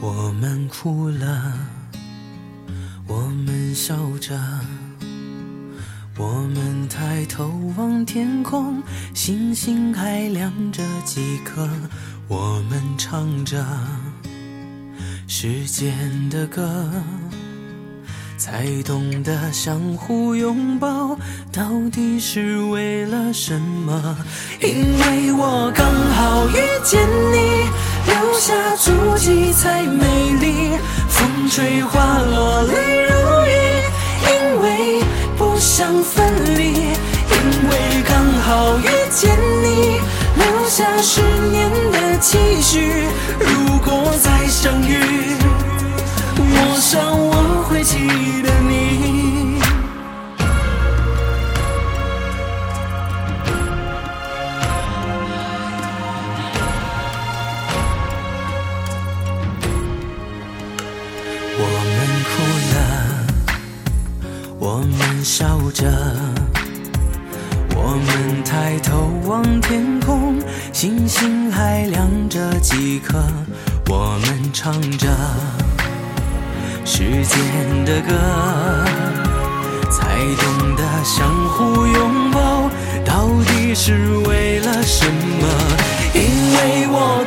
我们哭了，我们笑着，我们抬头望天空，星星还亮着几颗。我们唱着时间的歌，才懂得相互拥抱到底是为了什么。因为我刚好遇见你，留下足迹才美丽。风吹花落泪如雨，因为不想分离，因为刚好遇见你，留下十年的期许。笑着，我们抬头望天空，星星还亮着几颗。我们唱着时间的歌，才懂得相互拥抱到底是为了什么。因为我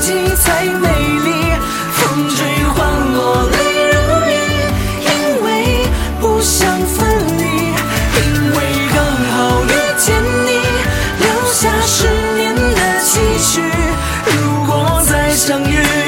计才美丽。风吹花落泪如雨，因为不想分离，因为刚好遇见你，留下十年的期许。如果再相遇。